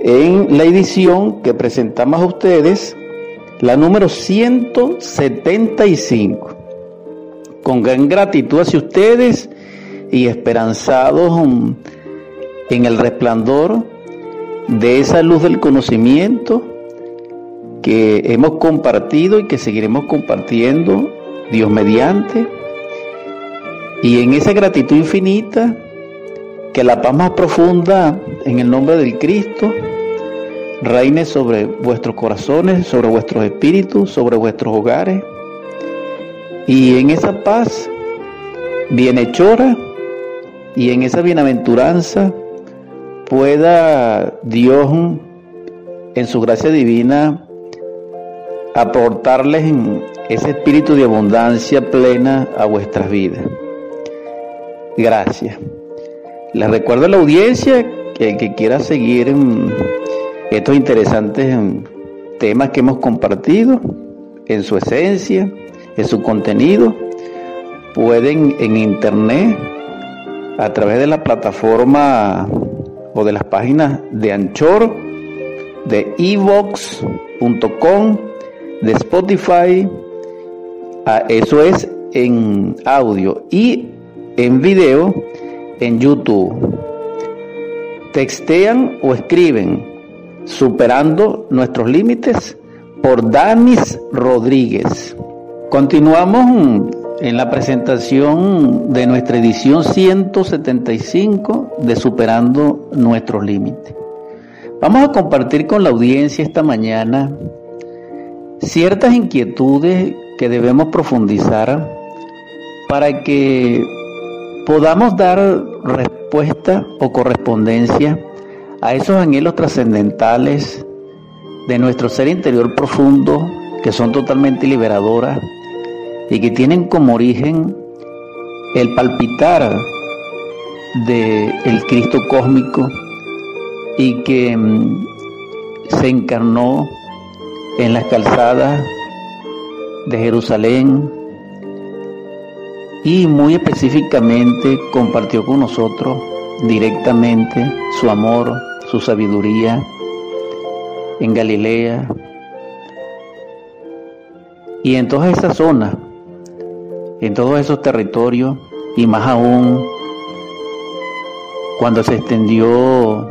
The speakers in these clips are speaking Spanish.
en la edición que presentamos a ustedes, la número 175. Con gran gratitud hacia ustedes y esperanzados en el resplandor de esa luz del conocimiento que hemos compartido y que seguiremos compartiendo, Dios mediante, y en esa gratitud infinita, que la paz más profunda en el nombre del Cristo reine sobre vuestros corazones, sobre vuestros espíritus, sobre vuestros hogares, y en esa paz bienhechora y en esa bienaventuranza pueda Dios en su gracia divina aportarles ese espíritu de abundancia plena a vuestras vidas. Gracias. Les recuerdo a la audiencia que el que quiera seguir estos interesantes temas que hemos compartido en su esencia, en su contenido, pueden en internet a través de la plataforma o de las páginas de Anchor, de evox.com, de Spotify, eso es en audio y en video en YouTube. Textean o escriben Superando nuestros límites por Danis Rodríguez. Continuamos en la presentación de nuestra edición 175 de Superando nuestros límites. Vamos a compartir con la audiencia esta mañana ciertas inquietudes que debemos profundizar para que podamos dar respuesta o correspondencia a esos anhelos trascendentales de nuestro ser interior profundo que son totalmente liberadoras y que tienen como origen el palpitar de el Cristo cósmico y que mm, se encarnó en las calzadas de Jerusalén y muy específicamente compartió con nosotros directamente su amor, su sabiduría en Galilea y en todas esas zonas, en todos esos territorios y más aún cuando se extendió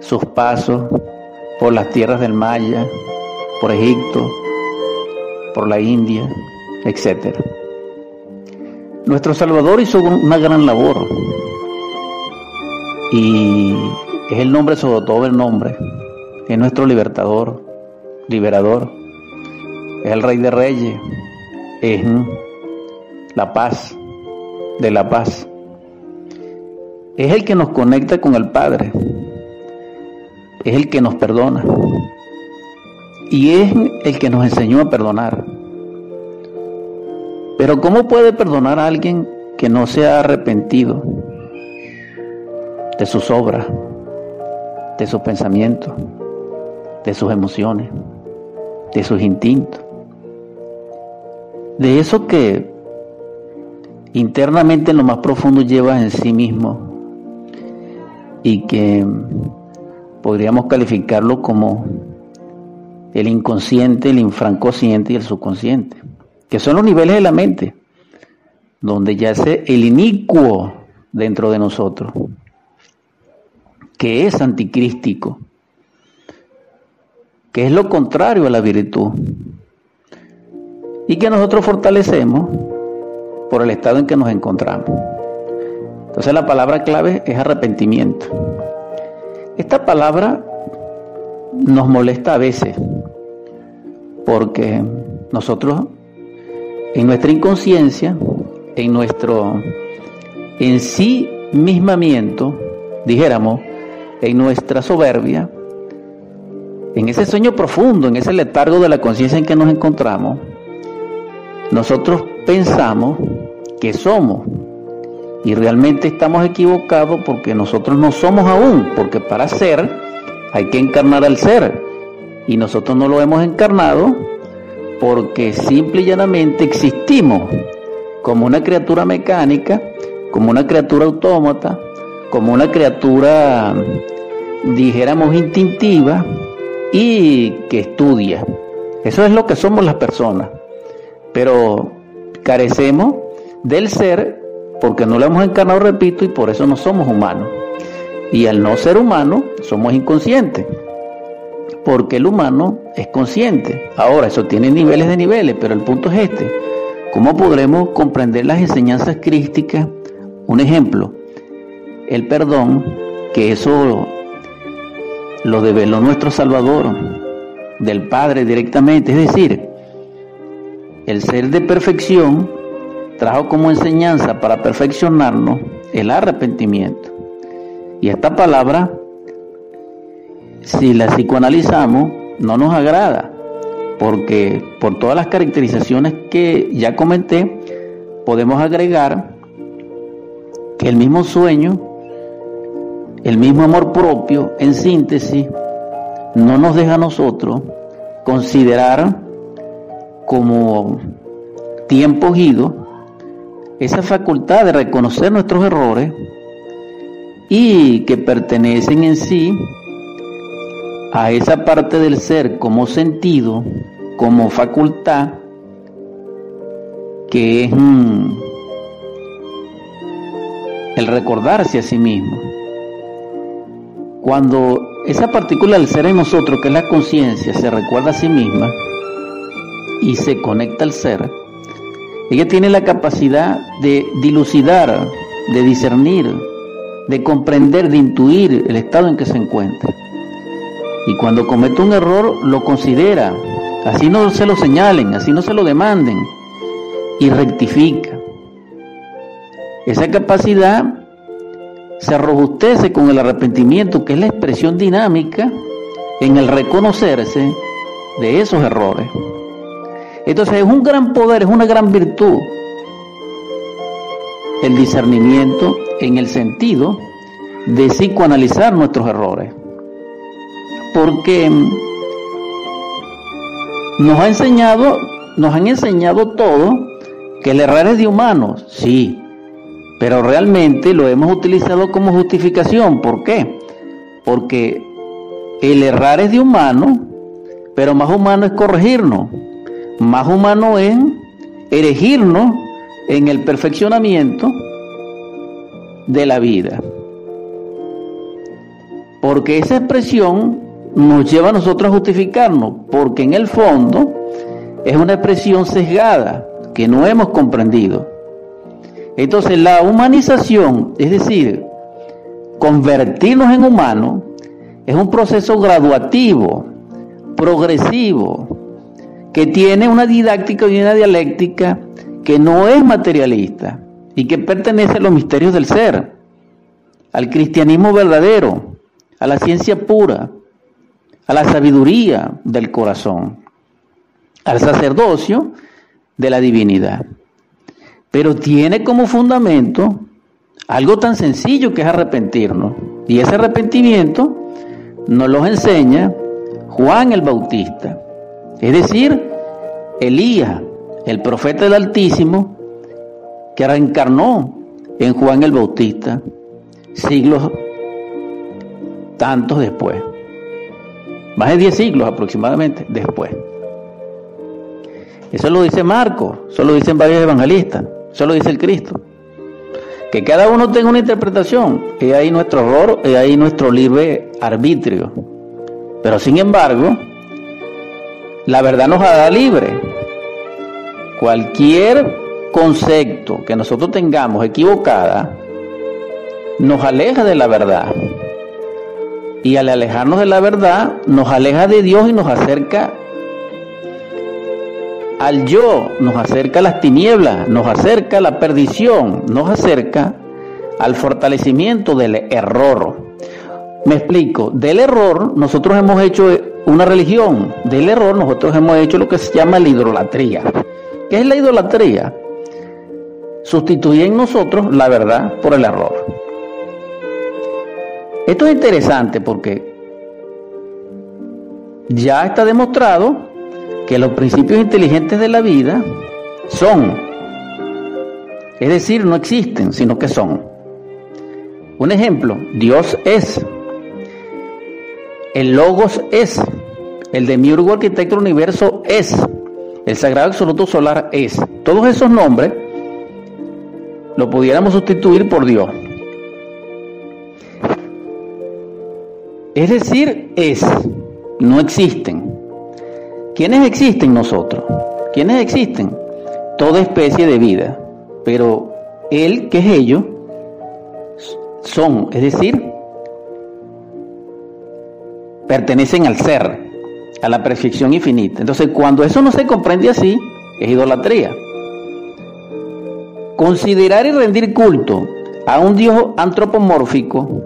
sus pasos por las tierras del Maya, por Egipto, por la India, etcétera. Nuestro Salvador hizo una gran labor. Y es el nombre sobre todo el nombre, es nuestro libertador, liberador, es el Rey de Reyes, es la paz, de la paz. Es el que nos conecta con el Padre, es el que nos perdona. Y es el que nos enseñó a perdonar. Pero ¿cómo puede perdonar a alguien que no se ha arrepentido de sus obras, de sus pensamientos, de sus emociones, de sus instintos? De eso que internamente en lo más profundo lleva en sí mismo y que podríamos calificarlo como el inconsciente, el infranconsciente y el subconsciente que son los niveles de la mente, donde yace el inicuo dentro de nosotros, que es anticrístico, que es lo contrario a la virtud, y que nosotros fortalecemos por el estado en que nos encontramos. Entonces la palabra clave es arrepentimiento. Esta palabra nos molesta a veces porque nosotros en nuestra inconsciencia, en nuestro en sí mismamiento, dijéramos, en nuestra soberbia, en ese sueño profundo, en ese letargo de la conciencia en que nos encontramos, nosotros pensamos que somos. Y realmente estamos equivocados porque nosotros no somos aún, porque para ser hay que encarnar al ser. Y nosotros no lo hemos encarnado porque simple y llanamente existimos como una criatura mecánica, como una criatura autómata, como una criatura dijéramos, instintiva y que estudia. Eso es lo que somos las personas. Pero carecemos del ser porque no lo hemos encarnado, repito, y por eso no somos humanos. Y al no ser humano, somos inconscientes. Porque el humano es consciente. Ahora, eso tiene niveles de niveles, pero el punto es este. ¿Cómo podremos comprender las enseñanzas crísticas? Un ejemplo, el perdón, que eso lo develó nuestro Salvador, del Padre directamente, es decir, el ser de perfección trajo como enseñanza para perfeccionarnos el arrepentimiento. Y esta palabra, si la psicoanalizamos, no nos agrada, porque por todas las caracterizaciones que ya comenté, podemos agregar que el mismo sueño, el mismo amor propio, en síntesis, no nos deja a nosotros considerar como tiempo ido esa facultad de reconocer nuestros errores y que pertenecen en sí a esa parte del ser como sentido, como facultad, que es mm, el recordarse a sí mismo. Cuando esa partícula del ser en nosotros, que es la conciencia, se recuerda a sí misma y se conecta al ser, ella tiene la capacidad de dilucidar, de discernir, de comprender, de intuir el estado en que se encuentra. Y cuando comete un error, lo considera, así no se lo señalen, así no se lo demanden, y rectifica. Esa capacidad se robustece con el arrepentimiento, que es la expresión dinámica en el reconocerse de esos errores. Entonces es un gran poder, es una gran virtud el discernimiento en el sentido de psicoanalizar nuestros errores. Porque nos ha enseñado, nos han enseñado todo que el error es de humanos, sí, pero realmente lo hemos utilizado como justificación. ¿Por qué? Porque el errar es de humano, pero más humano es corregirnos más humano es erigirnos en el perfeccionamiento de la vida. Porque esa expresión nos lleva a nosotros a justificarnos, porque en el fondo es una expresión sesgada que no hemos comprendido. Entonces la humanización, es decir, convertirnos en humanos, es un proceso graduativo, progresivo, que tiene una didáctica y una dialéctica que no es materialista y que pertenece a los misterios del ser, al cristianismo verdadero, a la ciencia pura, a la sabiduría del corazón, al sacerdocio de la divinidad. Pero tiene como fundamento algo tan sencillo que es arrepentirnos. Y ese arrepentimiento nos lo enseña Juan el Bautista. Es decir, Elías, el profeta del Altísimo, que reencarnó en Juan el Bautista, siglos tantos después, más de 10 siglos aproximadamente después. Eso lo dice Marcos, eso lo dicen varios evangelistas, eso lo dice el Cristo. Que cada uno tenga una interpretación, y ahí nuestro error, y ahí nuestro libre arbitrio. Pero sin embargo, la verdad nos hará libre. Cualquier concepto que nosotros tengamos equivocada nos aleja de la verdad. Y al alejarnos de la verdad, nos aleja de Dios y nos acerca al yo, nos acerca a las tinieblas, nos acerca a la perdición, nos acerca al fortalecimiento del error. Me explico, del error nosotros hemos hecho una religión. Del error nosotros hemos hecho lo que se llama la idolatría. ¿Qué es la idolatría? Sustituir en nosotros la verdad por el error. Esto es interesante porque ya está demostrado que los principios inteligentes de la vida son, es decir, no existen, sino que son. Un ejemplo, Dios es. El Logos es. El demiurgo arquitecto del universo es. El sagrado absoluto solar es. Todos esos nombres lo pudiéramos sustituir por Dios. Es decir, es. No existen. ¿Quiénes existen nosotros? ¿Quiénes existen? Toda especie de vida. Pero él, que es ello, son, es decir, pertenecen al ser, a la perfección infinita. Entonces, cuando eso no se comprende así, es idolatría. Considerar y rendir culto a un Dios antropomórfico,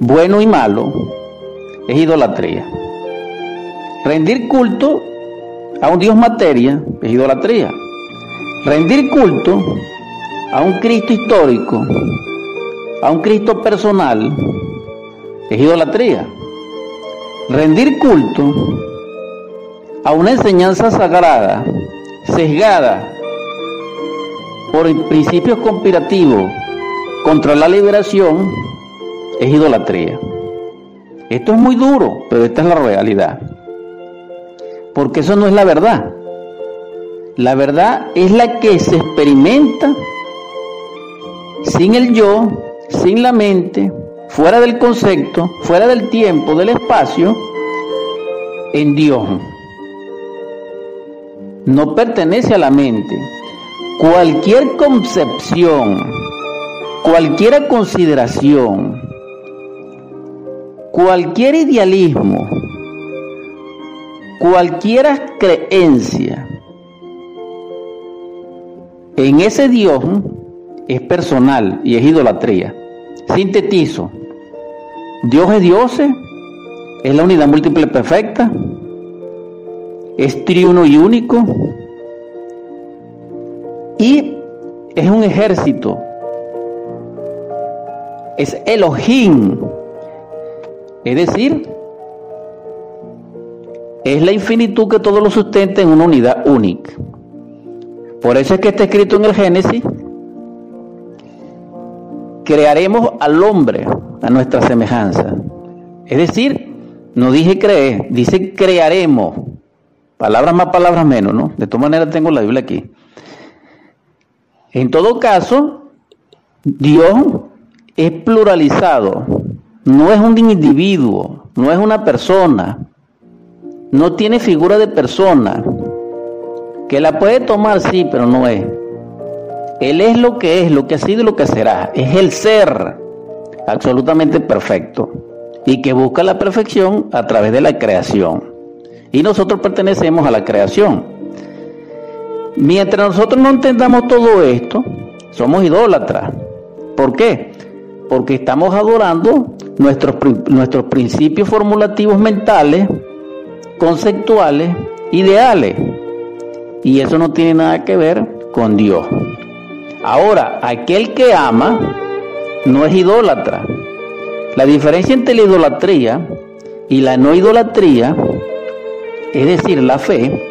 bueno y malo, es idolatría. Rendir culto a un Dios materia es idolatría. Rendir culto a un Cristo histórico, a un Cristo personal, es idolatría. Rendir culto a una enseñanza sagrada, sesgada por principios conspirativos contra la liberación, es idolatría. Esto es muy duro, pero esta es la realidad. Porque eso no es la verdad. La verdad es la que se experimenta sin el yo, sin la mente, fuera del concepto, fuera del tiempo, del espacio, en Dios. No pertenece a la mente. Cualquier concepción, cualquier consideración, cualquier idealismo, cualquier creencia en ese Dios es personal y es idolatría. Sintetizo. Dios es Dios, es la unidad múltiple perfecta, es triuno y único y es un ejército. Es Elohim. Es decir, es la infinitud que todo lo sustenta en una unidad única. Por eso es que está escrito en el Génesis crearemos al hombre a nuestra semejanza. Es decir, no dije creer, dice crearemos. Palabras más, palabras menos, ¿no? De todas maneras tengo la Biblia aquí. En todo caso, Dios es pluralizado, no es un individuo, no es una persona, no tiene figura de persona, que la puede tomar sí, pero no es. Él es lo que es, lo que ha sido y lo que será. Es el ser absolutamente perfecto y que busca la perfección a través de la creación. Y nosotros pertenecemos a la creación. Mientras nosotros no entendamos todo esto, somos idólatras. ¿Por qué? Porque estamos adorando nuestros, nuestros principios formulativos mentales, conceptuales, ideales. Y eso no tiene nada que ver con Dios. Ahora, aquel que ama no es idólatra. La diferencia entre la idolatría y la no idolatría, es decir, la fe,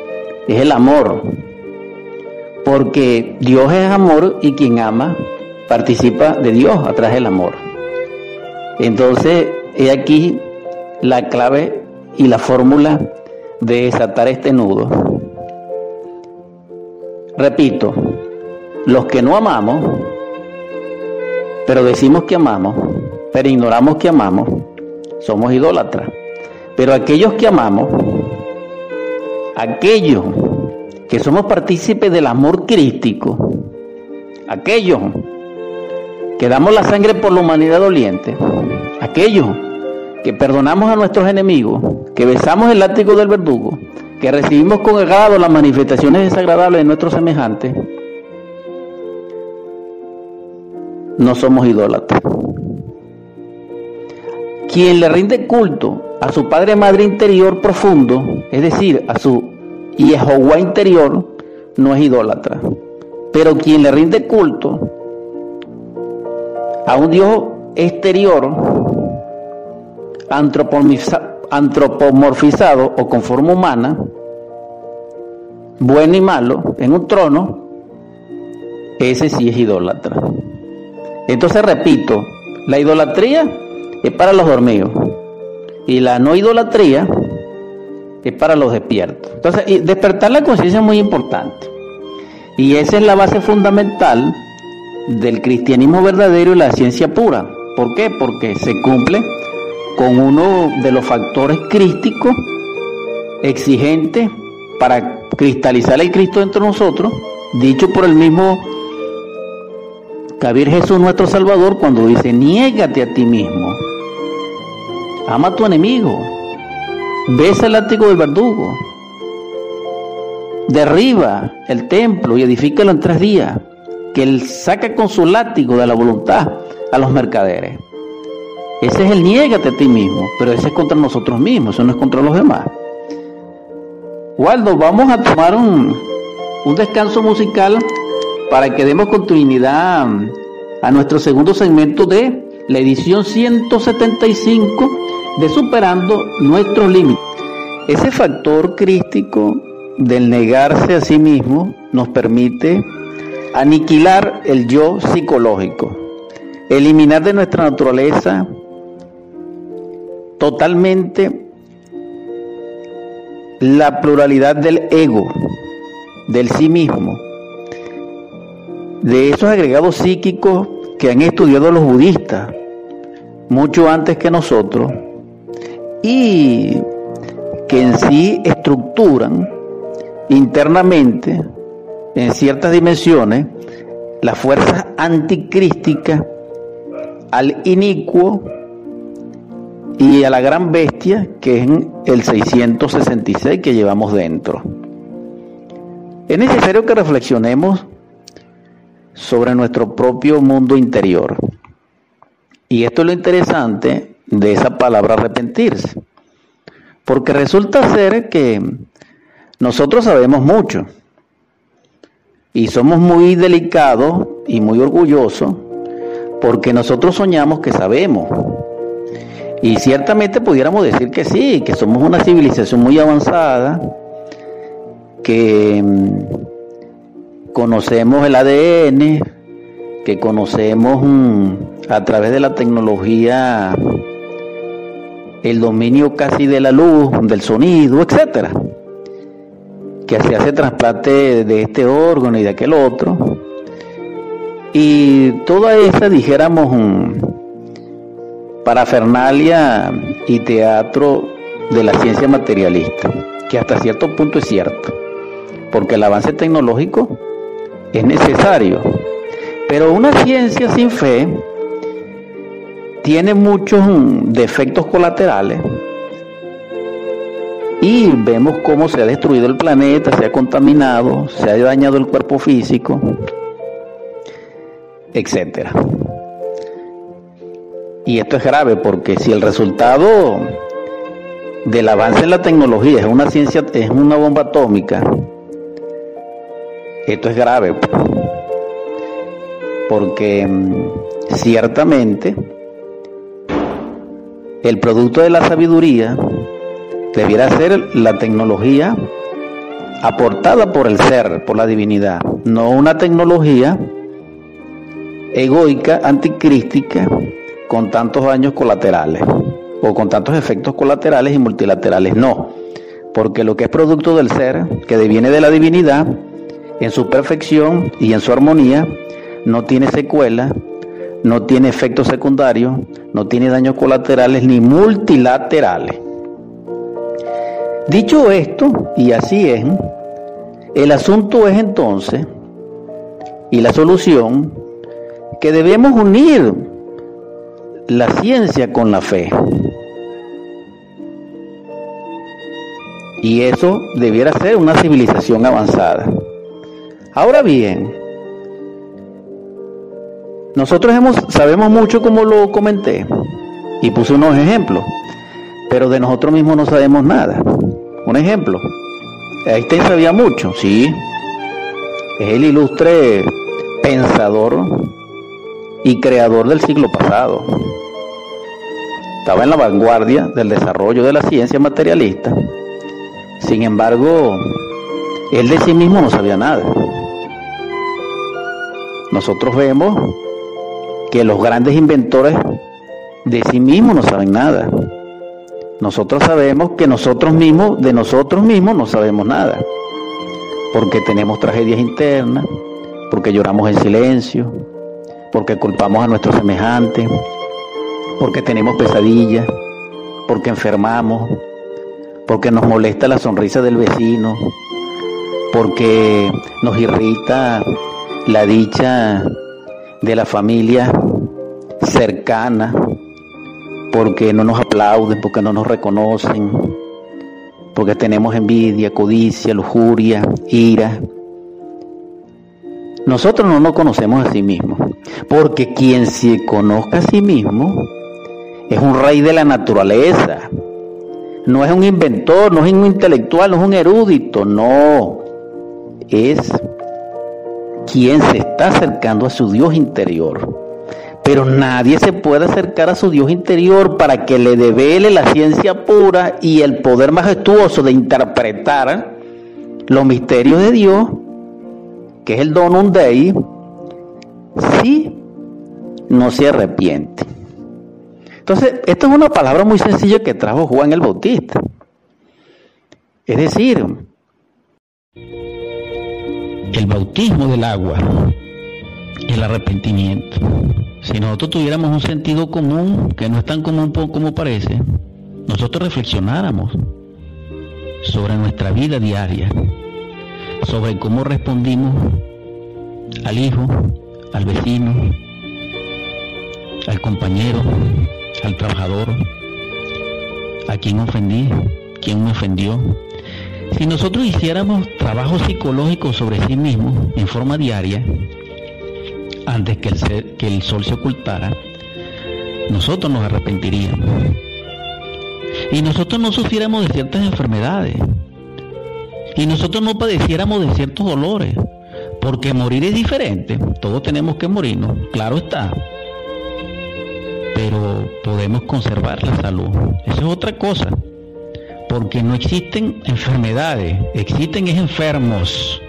es el amor. Porque Dios es amor y quien ama participa de Dios a través del amor. Entonces, he aquí la clave y la fórmula de desatar este nudo. Repito, los que no amamos, pero decimos que amamos, pero ignoramos que amamos, somos idólatras. Pero aquellos que amamos, aquellos que somos partícipes del amor crístico, aquellos que damos la sangre por la humanidad doliente, aquellos que perdonamos a nuestros enemigos, que besamos el látigo del verdugo, que recibimos con agrado las manifestaciones desagradables de nuestros semejantes, no somos idólatras. Quien le rinde culto a su Padre Madre interior profundo, es decir, a su Jehová interior, no es idólatra. Pero quien le rinde culto a un Dios exterior, antropomorfizado o con forma humana, bueno y malo, en un trono, ese sí es idólatra. Entonces repito, la idolatría es para los dormidos. Y la no idolatría es para los despiertos. Entonces, despertar la conciencia es muy importante. Y esa es la base fundamental del cristianismo verdadero y la ciencia pura. ¿Por qué? Porque se cumple con uno de los factores crísticos exigentes para cristalizar el Cristo entre nosotros, dicho por el mismo Javier Jesús nuestro Salvador cuando dice, niégate a ti mismo, ama a tu enemigo, besa el látigo del verdugo, derriba el templo y edifícalo en tres días, que él saca con su látigo de la voluntad a los mercaderes. Ese es el niégate a ti mismo, pero ese es contra nosotros mismos, eso no es contra los demás. Waldo, vamos a tomar un, un descanso musical para que demos continuidad a nuestro segundo segmento de la edición 175 de Superando nuestros límites. Ese factor crístico del negarse a sí mismo nos permite aniquilar el yo psicológico, eliminar de nuestra naturaleza totalmente la pluralidad del ego, del sí mismo, de esos agregados psíquicos que han estudiado los budistas mucho antes que nosotros y que en sí estructuran internamente en ciertas dimensiones las fuerzas anticrísticas al inicuo y a la gran bestia que es el 666 que llevamos dentro. Es necesario que reflexionemos sobre nuestro propio mundo interior. Y esto es lo interesante de esa palabra arrepentirse. Porque resulta ser que nosotros sabemos mucho y somos muy delicados y muy orgullosos porque nosotros soñamos que sabemos. Y ciertamente pudiéramos decir que sí, que somos una civilización muy avanzada, que mm, conocemos el ADN, que conocemos mm, a través de la tecnología el dominio casi de la luz, del sonido, etcétera. Que se hace trasplante de este órgano y de aquel otro. Y toda esa, dijéramos, mm, parafernalia y teatro de la ciencia materialista, que hasta cierto punto es cierto, porque el avance tecnológico es necesario, pero una ciencia sin fe tiene muchos defectos colaterales y vemos cómo se ha destruido el planeta, se ha contaminado, se ha dañado el cuerpo físico, etcétera. Y esto es grave porque si el resultado del avance en la tecnología es una ciencia, es una bomba atómica, esto es grave. Porque mm, ciertamente el producto de la sabiduría debiera ser la tecnología aportada por el ser, por la divinidad, no una tecnología egoica, anticrística, con tantos daños colaterales o con tantos efectos colaterales y multilaterales, no, porque lo que es producto del ser, que deviene de la divinidad, en su perfección y en su armonía, no tiene secuela, no tiene efectos secundarios, no tiene daños colaterales ni multilaterales. Dicho esto, y así es, el asunto es entonces, y la solución, que debemos unir la ciencia con la fe. Y eso debiera ser una civilización avanzada. Ahora bien, nosotros hemos, sabemos mucho como lo comenté y puse unos ejemplos, pero de nosotros mismos no sabemos nada. Un ejemplo, Einstein sabía mucho, sí, es el ilustre pensador y creador del siglo pasado. Estaba en la vanguardia del desarrollo de la ciencia materialista. Sin embargo, él de sí mismo no sabía nada. Nosotros vemos que los grandes inventores de sí mismos no saben nada. Nosotros sabemos que nosotros mismos, de nosotros mismos, no sabemos nada. Porque tenemos tragedias internas, porque lloramos en silencio, porque culpamos a nuestros semejantes, porque tenemos pesadillas, porque enfermamos, porque nos molesta la sonrisa del vecino, porque nos irrita la dicha de la familia cercana, porque no nos aplauden, porque no nos reconocen, porque tenemos envidia, codicia, lujuria, ira. Nosotros no nos conocemos a sí mismos, porque quien se conozca a sí mismo es un rey de la naturaleza, no es un inventor, no es un intelectual, no es un erudito, no, es quien se está acercando a su Dios interior. Pero nadie se puede acercar a su Dios interior para que le devele la ciencia pura y el poder majestuoso de interpretar los misterios de Dios, que es el donum dei, si no se arrepiente. Entonces, esto es una palabra muy sencilla que trajo Juan el Bautista. Es decir, el bautismo del agua, el arrepentimiento. Si nosotros tuviéramos un sentido común, que no es tan común como parece, nosotros reflexionáramos sobre nuestra vida diaria, sobre cómo respondimos al hijo, al vecino, al compañero, al trabajador, a quien ofendí, quien me ofendió. Si nosotros hiciéramos trabajo psicológico sobre sí mismos en forma diaria, antes que el, sol se ocultara, nosotros nos arrepentiríamos. Y nosotros no sufriéramos de ciertas enfermedades. Y nosotros no padeciéramos de ciertos dolores. Porque morir es diferente. Todos tenemos que morirnos, claro está. Pero podemos conservar la salud. Eso es otra cosa. Porque no existen enfermedades, existen enfermos.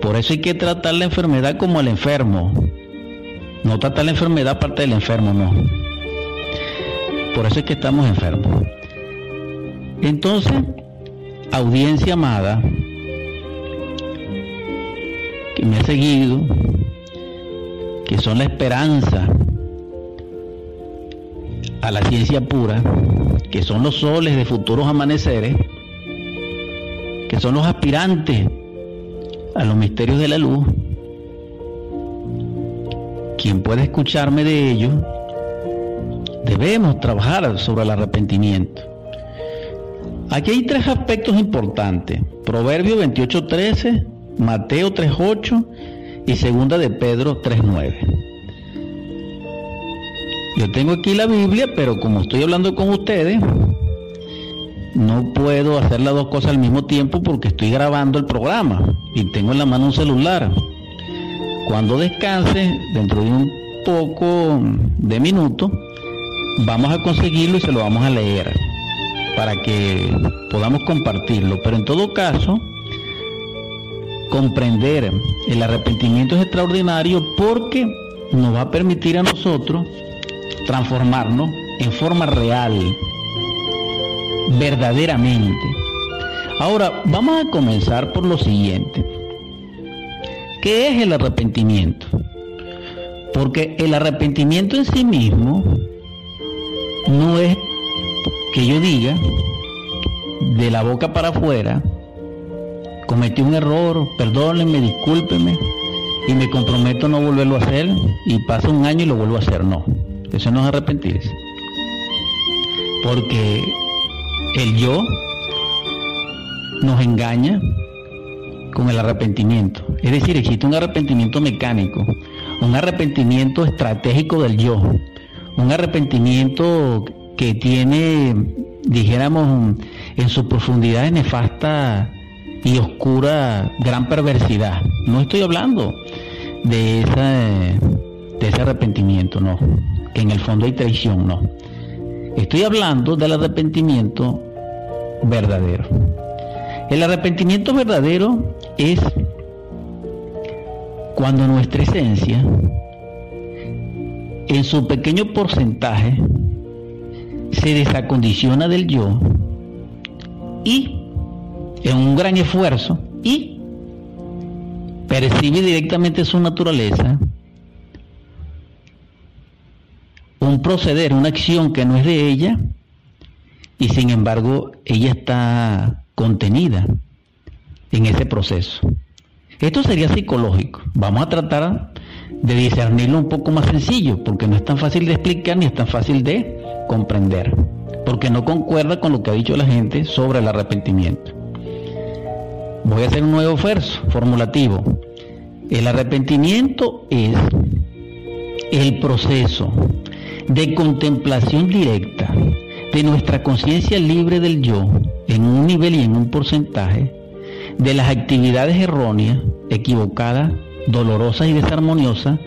Por eso hay que tratar la enfermedad como el enfermo. No tratar la enfermedad aparte del enfermo, no. Por eso es que estamos enfermos. Entonces, audiencia amada, que me ha seguido, que son la esperanza a la ciencia pura, que son los soles de futuros amaneceres, que son los aspirantes a los misterios de la luz, quien puede escucharme de ellos, debemos trabajar sobre el arrepentimiento. Aquí hay tres aspectos importantes. Proverbio 28.13, Mateo 3.8 y segunda de Pedro 3.9. Yo tengo aquí la Biblia, pero como estoy hablando con ustedes, no puedo hacer las dos cosas al mismo tiempo porque estoy grabando el programa y tengo en la mano un celular. Cuando descanse, dentro de un poco de minutos, vamos a conseguirlo y se lo vamos a leer para que podamos compartirlo. Pero en todo caso, comprender el arrepentimiento es extraordinario porque nos va a permitir a nosotros transformarnos en forma real verdaderamente. Ahora, vamos a comenzar por lo siguiente. ¿Qué es el arrepentimiento? Porque el arrepentimiento en sí mismo no es que yo diga de la boca para afuera, cometí un error, perdónenme, discúlpeme y me comprometo a no volverlo a hacer y pasa un año y lo vuelvo a hacer. No, eso no es arrepentirse. Porque el yo nos engaña con el arrepentimiento. Es decir, existe un arrepentimiento mecánico, un arrepentimiento estratégico del yo, un arrepentimiento que tiene, dijéramos, en su profundidad nefasta y oscura gran perversidad. No estoy hablando de, ese arrepentimiento, no, que en el fondo hay traición, no. Estoy hablando del arrepentimiento verdadero. El arrepentimiento verdadero es cuando nuestra esencia, en su pequeño porcentaje, se desacondiciona del yo y en un gran esfuerzo y percibe directamente su naturaleza, un proceder, una acción que no es de ella, y sin embargo ella está contenida en ese proceso. Esto sería psicológico. Vamos a tratar de discernirlo un poco más sencillo, porque no es tan fácil de explicar ni es tan fácil de comprender, porque no concuerda con lo que ha dicho la gente sobre el arrepentimiento. Voy a hacer un nuevo verso formulativo. El arrepentimiento es el proceso de contemplación directa de nuestra conciencia libre del yo en un nivel y en un porcentaje de las actividades erróneas, equivocadas, dolorosas y desarmoniosas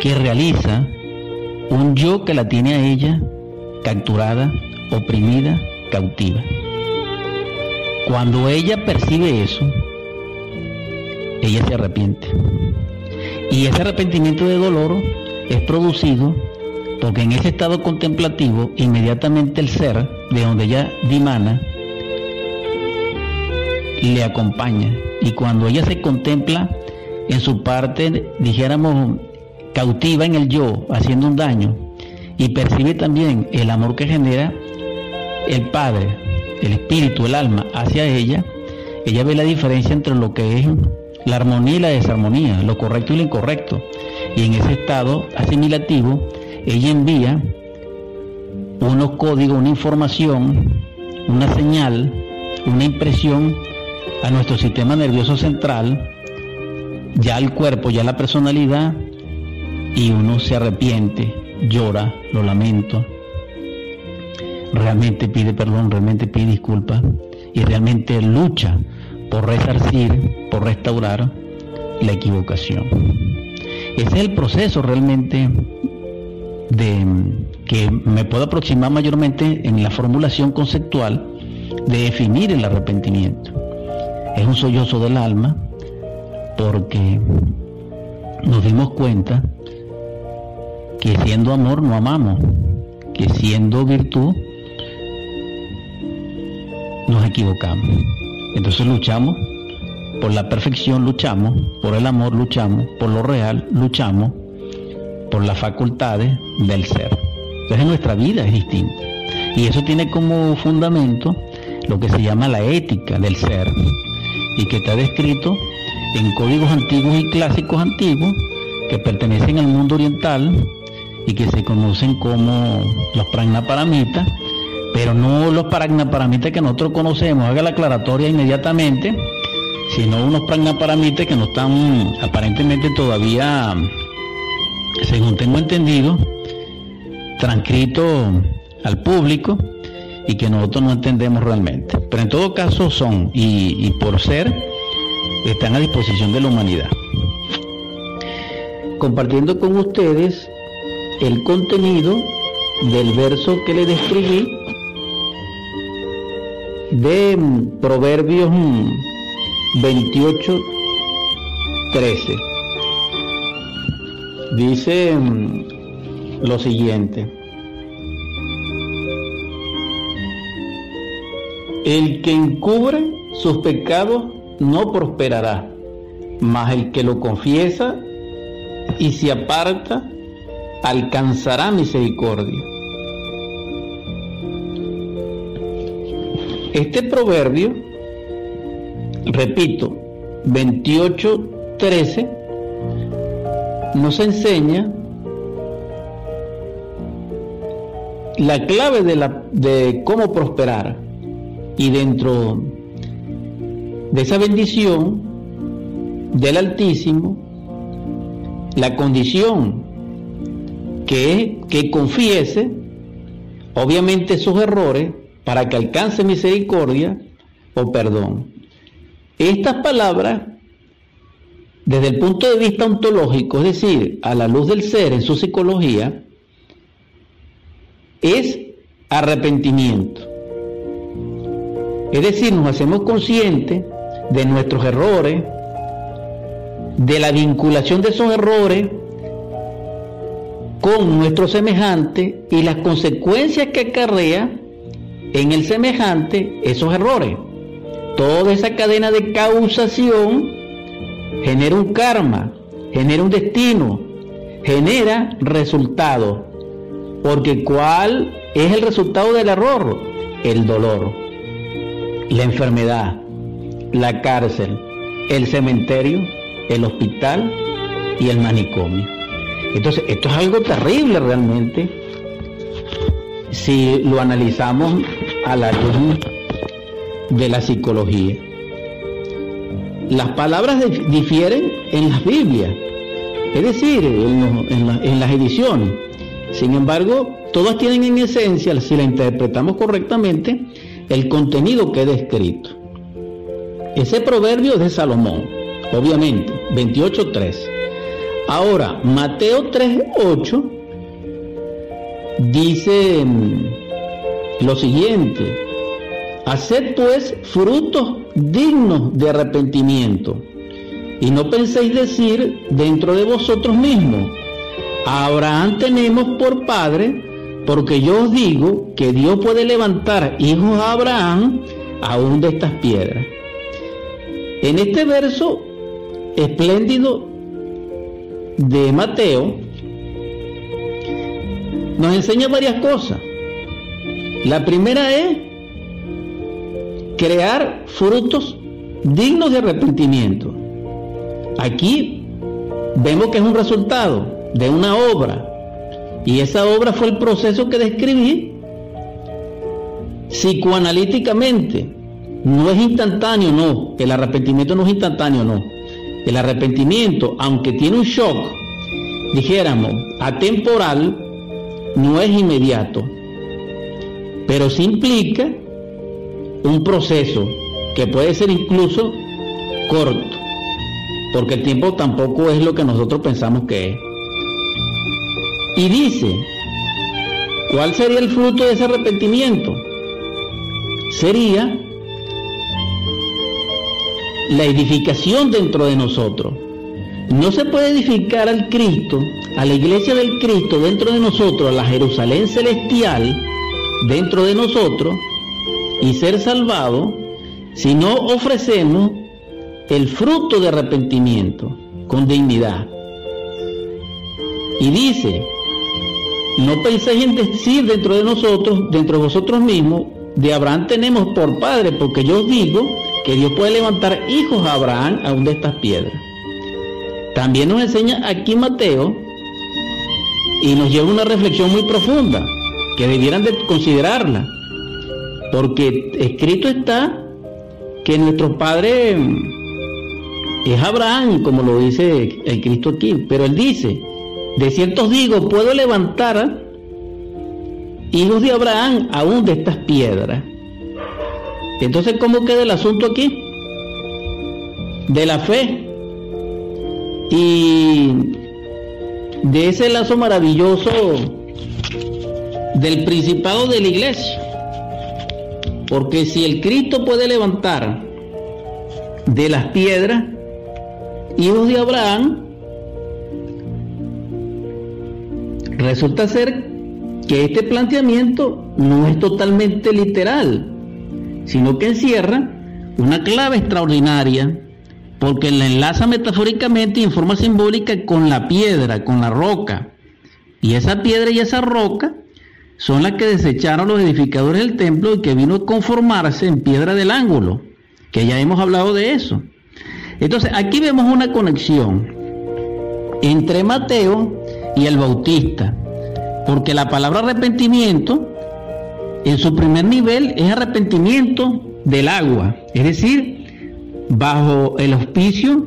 que realiza un yo que la tiene a ella capturada, oprimida, cautiva. Cuando ella percibe eso, ella se arrepiente. Y ese arrepentimiento de dolor es producido porque en ese estado contemplativo, inmediatamente el ser de donde ella dimana le acompaña. Y cuando ella se contempla en su parte, dijéramos, cautiva en el yo, haciendo un daño, y percibe también el amor que genera el Padre, el Espíritu, el alma hacia ella, ella ve la diferencia entre lo que es la armonía y la desarmonía, lo correcto y lo incorrecto. Y en ese estado asimilativo, ella envía unos códigos, una información, una señal, una impresión a nuestro sistema nervioso central, ya el cuerpo, ya la personalidad, y uno se arrepiente, llora, lo lamento, realmente pide perdón, realmente pide disculpas y realmente lucha por resarcir, por restaurar la equivocación. Ese es el proceso realmente de que me puedo aproximar mayormente en la formulación conceptual de definir el arrepentimiento. Es un sollozo del alma porque nos dimos cuenta que siendo amor no amamos, que siendo virtud nos equivocamos. Entonces luchamos por la perfección, luchamos por el amor, luchamos por lo real, luchamos por las facultades del ser. Entonces nuestra vida es distinta. Y eso tiene como fundamento lo que se llama la ética del ser y que está descrito en códigos antiguos y clásicos antiguos que pertenecen al mundo oriental y que se conocen como los pragnaparamitas, pero no los pragnaparamitas que nosotros conocemos, haga la aclaratoria inmediatamente, sino unos pragnaparamitas que no están aparentemente todavía según tengo entendido, transcrito al público y que nosotros no entendemos realmente. Pero en todo caso son, y, por ser, están a disposición de la humanidad. Compartiendo con ustedes el contenido del verso que le describí de Proverbios 28, mm, 13 dice mm, lo siguiente. El que encubre sus pecados no prosperará, mas el que lo confiesa y se aparta alcanzará misericordia. Este proverbio, repito, 28, 13, nos enseña la clave de, cómo prosperar y dentro de esa bendición del Altísimo, la condición que es que confiese obviamente sus errores para que alcance misericordia o perdón. Estas palabras desde el punto de vista ontológico, es decir, a la luz del ser en su psicología, es arrepentimiento. Es decir, nos hacemos conscientes de nuestros errores, de la vinculación de esos errores con nuestro semejante y las consecuencias que acarrea en el semejante esos errores. Toda esa cadena de causación genera un karma, genera un destino, genera resultado. Porque ¿cuál es el resultado del error? El dolor, la enfermedad, la cárcel, el cementerio, el hospital y el manicomio. Entonces, esto es algo terrible realmente si lo analizamos a la luz de la psicología. Las palabras difieren en las Biblias, es decir, en, las ediciones. Sin embargo, todas tienen en esencia, si la interpretamos correctamente, el contenido que he descrito. Ese proverbio es de Salomón, obviamente, 28.3. Ahora, Mateo 3.8 dice mm, lo siguiente, haced pues frutos dignos de arrepentimiento y no penséis decir dentro de vosotros mismos, a Abraham tenemos por padre, porque yo os digo que Dios puede levantar hijos a Abraham aún de estas piedras. En este verso espléndido de Mateo, nos enseña varias cosas. La primera es crear frutos dignos de arrepentimiento. Aquí vemos que es un resultado de una obra y esa obra fue el proceso que describí psicoanalíticamente. No es instantáneo, no. El arrepentimiento no es instantáneo, no. El arrepentimiento, aunque tiene un shock, dijéramos, atemporal, no es inmediato, pero sí implica un proceso que puede ser incluso corto, porque el tiempo tampoco es lo que nosotros pensamos que es. Y dice, ¿cuál sería el fruto de ese arrepentimiento? Sería la edificación dentro de nosotros. No se puede edificar al Cristo, a la iglesia del Cristo dentro de nosotros, a la Jerusalén celestial dentro de nosotros y ser salvado si no ofrecemos el fruto de arrepentimiento con dignidad. Y dice, no penséis en decir dentro de nosotros, dentro de vosotros mismos, de Abraham tenemos por padre, porque yo os digo que Dios puede levantar hijos a Abraham aún de estas piedras. También nos enseña aquí Mateo y nos lleva una reflexión muy profunda que debieran de considerarla, porque escrito está que nuestro padre es Abraham, como lo dice el Cristo aquí, pero él dice, de cierto digo, puedo levantar hijos de Abraham aún de estas piedras. Entonces, ¿cómo queda el asunto aquí? De la fe y de ese lazo maravilloso del principado de la iglesia. Porque si el Cristo puede levantar de las piedras hijos de Abraham, resulta ser que este planteamiento no es totalmente literal, sino que encierra una clave extraordinaria porque la enlaza metafóricamente y en forma simbólica con la piedra, con la roca. Y esa piedra y esa roca son las que desecharon los edificadores del templo y que vino a conformarse en piedra del ángulo, que ya hemos hablado de eso. Entonces, aquí vemos una conexión entre Mateo y el Bautista, porque la palabra arrepentimiento, en su primer nivel, es arrepentimiento del agua, es decir, bajo el auspicio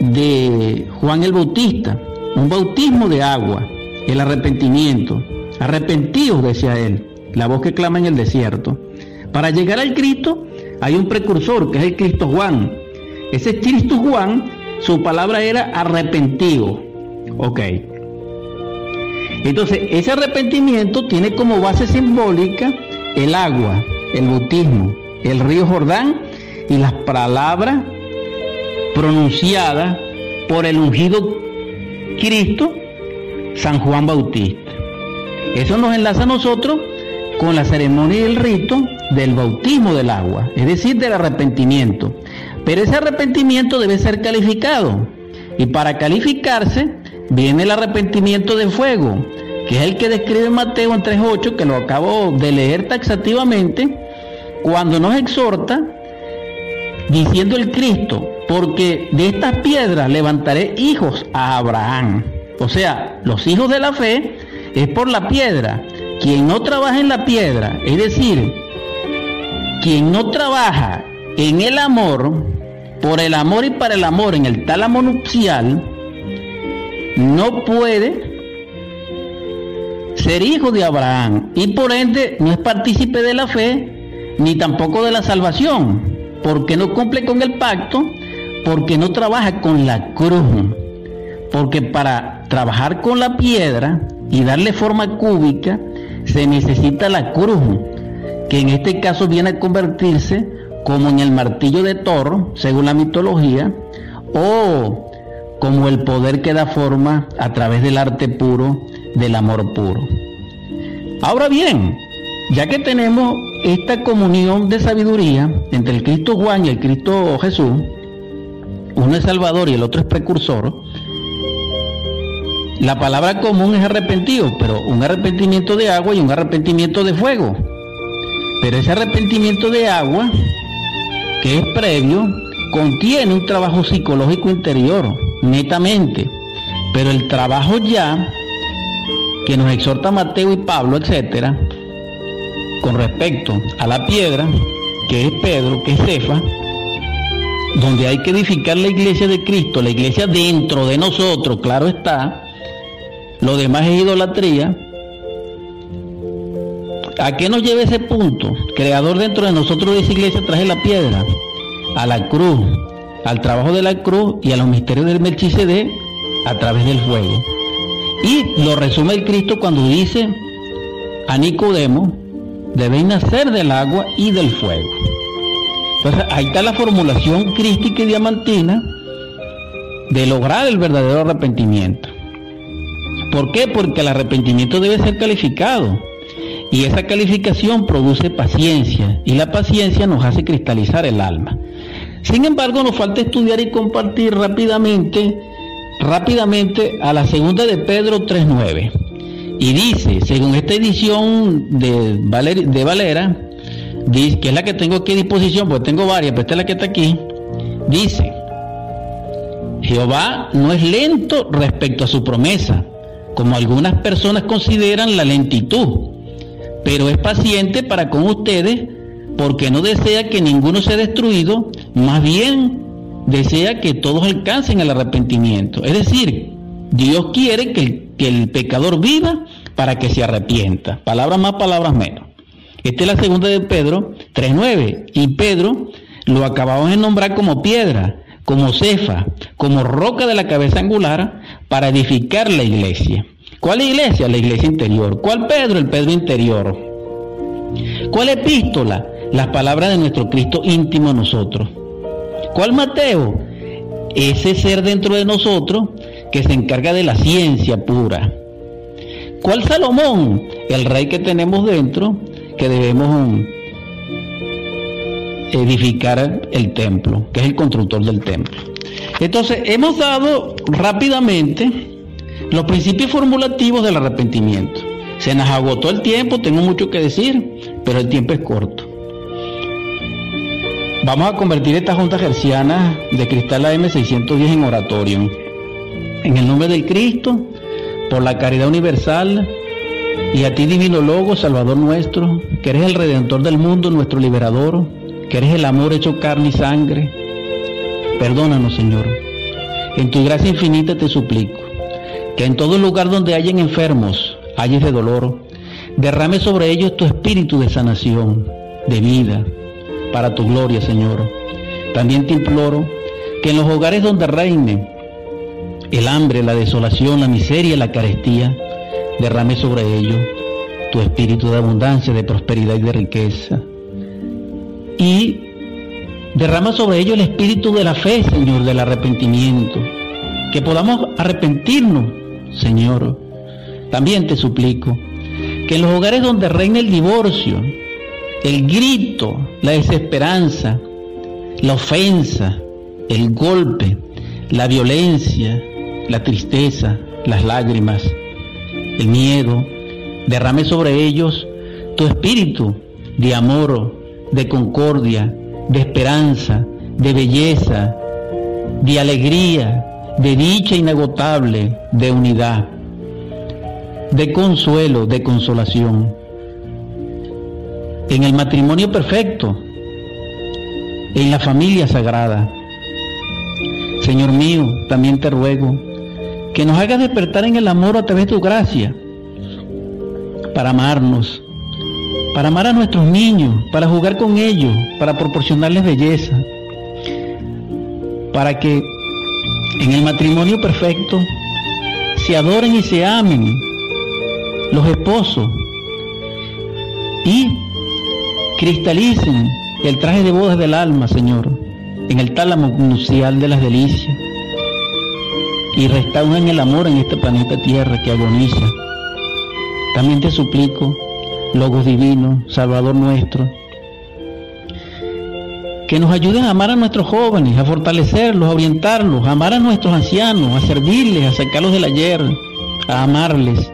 de Juan el Bautista, un bautismo de agua, el arrepentimiento. Arrepentidos, decía él, la voz que clama en el desierto. Para llegar al Cristo hay un precursor, que es el Cristo Juan. Ese Cristo Juan, su palabra era arrepentido. Ok. Entonces, ese arrepentimiento tiene como base simbólica el agua, el bautismo, el río Jordán y las palabras pronunciadas por el ungido Cristo San Juan Bautista. Eso nos enlaza a nosotros con la ceremonia y el rito del bautismo del agua, es decir, del arrepentimiento. Pero ese arrepentimiento debe ser calificado. Y para calificarse viene el arrepentimiento de fuego, que es el que describe Mateo en 3.8, que lo acabo de leer taxativamente, cuando nos exhorta diciendo el Cristo, porque de estas piedras levantaré hijos a Abraham. O sea, los hijos de la fe es por la piedra. Quien no trabaja en la piedra, es decir, quien no trabaja en el amor, por el amor y para el amor, en el tálamo nupcial, no puede ser hijo de Abraham y por ende no es partícipe de la fe ni tampoco de la salvación, porque no cumple con el pacto, porque no trabaja con la cruz, porque para trabajar con la piedra y darle forma cúbica se necesita la cruz, que en este caso viene a convertirse como en el martillo de Thor, según la mitología, o como el poder que da forma a través del arte puro, del amor puro. Ahora bien, ya que tenemos esta comunión de sabiduría entre el Cristo Juan y el Cristo Jesús, uno es Salvador y el otro es precursor, la palabra común es arrepentido, pero un arrepentimiento de agua y un arrepentimiento de fuego. Pero ese arrepentimiento de agua, que es previo, contiene un trabajo psicológico interior, netamente. Pero el trabajo ya, que nos exhorta Mateo y Pablo, etcétera, con respecto a la piedra, que es Pedro, que es Cefa, donde hay que edificar la iglesia de Cristo, la iglesia dentro de nosotros, claro está, lo demás es idolatría. ¿A qué nos lleva ese punto? Creador dentro de nosotros de esa iglesia traje la piedra, a la cruz, al trabajo de la cruz y a los misterios del Melchizedek a través del fuego. Y lo resume el Cristo cuando dice a Nicodemo, debéis nacer del agua y del fuego. Entonces ahí está la formulación crística y diamantina de lograr el verdadero arrepentimiento. ¿Por qué? Porque el arrepentimiento debe ser calificado. Y esa calificación produce paciencia y la paciencia nos hace cristalizar el alma. Sin embargo, nos falta estudiar y compartir rápidamente, rápidamente a la segunda de Pedro 3.9. Y dice, según esta edición de, de Valera, que es la que tengo aquí a disposición, porque tengo varias, pero esta es la que está aquí, dice, Jehová no es lento respecto a su promesa, como algunas personas consideran la lentitud, pero es paciente para con ustedes porque no desea que ninguno sea destruido, más bien desea que todos alcancen el arrepentimiento. Es decir, Dios quiere que el, pecador viva para que se arrepienta. Palabras más, palabras menos. Esta es la segunda de Pedro 3.9. Y Pedro lo acabamos de nombrar como piedra, como cefa, como roca de la cabeza angular para edificar la iglesia. ¿Cuál iglesia? La iglesia interior. ¿Cuál Pedro? El Pedro interior. ¿Cuál epístola? Las palabras de nuestro Cristo íntimo a nosotros. ¿Cuál Mateo? Ese ser dentro de nosotros que se encarga de la ciencia pura. ¿Cuál Salomón? El rey que tenemos dentro que debemos edificar el templo, que es el constructor del templo. Entonces, hemos dado rápidamente los principios formulativos del arrepentimiento. Se nos agotó el tiempo, tengo mucho que decir, pero el tiempo es corto. Vamos a convertir esta junta gerciana de Cristal AM610 en oratorio. En el nombre del Cristo, por la caridad universal, y a ti divino Logo, Salvador nuestro, que eres el Redentor del mundo, nuestro liberador, que eres el amor hecho carne y sangre. Perdónanos, Señor. En tu gracia infinita te suplico que en todo lugar donde hayan enfermos, hayas de dolor, derrame sobre ellos tu espíritu de sanación, de vida, para tu gloria, Señor. También te imploro que en los hogares donde reine el hambre, la desolación, la miseria, la carestía, derrame sobre ellos tu espíritu de abundancia, de prosperidad y de riqueza. Y derrama sobre ellos el espíritu de la fe, Señor, del arrepentimiento. Que podamos arrepentirnos, Señor, También te suplico que en los hogares donde reina el divorcio, el grito, la desesperanza, la ofensa, el golpe, la violencia, la tristeza, las lágrimas, el miedo, derrame sobre ellos tu espíritu de amor, de concordia, de esperanza, de belleza, de alegría, de dicha inagotable, de unidad, de consuelo, de consolación. En el matrimonio perfecto, en la familia sagrada. Señor mío, también te ruego que nos hagas despertar en el amor a través de tu gracia, para amarnos, para amar a nuestros niños, para jugar con ellos, para proporcionarles belleza, para que en el matrimonio perfecto se adoren y se amen los esposos y cristalicen el traje de bodas del alma, Señor, en el tálamo nupcial de las delicias y restauren el amor en este planeta Tierra que agoniza. También te suplico, Logos Divino, Salvador nuestro, que nos ayuden a amar a nuestros jóvenes, a fortalecerlos, a orientarlos, a amar a nuestros ancianos, a servirles, a sacarlos del ayer, a amarles,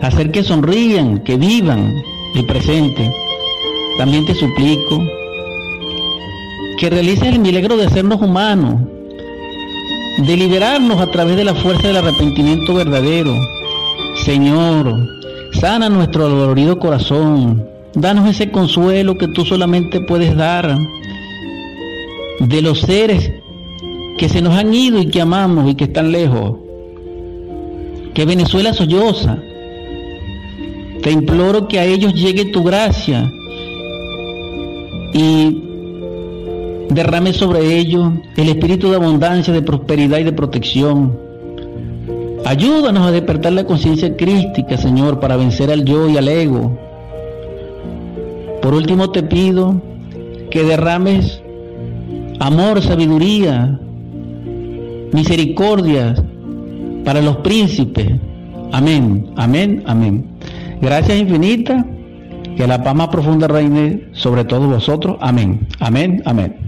a hacer que sonrían, que vivan el presente. También te suplico que realices el milagro de hacernos humanos, de liberarnos a través de la fuerza del arrepentimiento verdadero. Señor, sana nuestro dolorido corazón, danos ese consuelo que tú solamente puedes dar de los seres que se nos han ido y que amamos y que están lejos. Que Venezuela solloza. Te imploro que a ellos llegue tu gracia y derrame sobre ellos el espíritu de abundancia, de prosperidad y de protección. Ayúdanos a despertar la conciencia crística, Señor, para vencer al yo y al ego. Por último te pido que derrames amor, sabiduría, misericordia para los príncipes. Amén, amén, amén. Gracias infinitas. Que la paz más profunda reine sobre todos vosotros. Amén, amén, amén.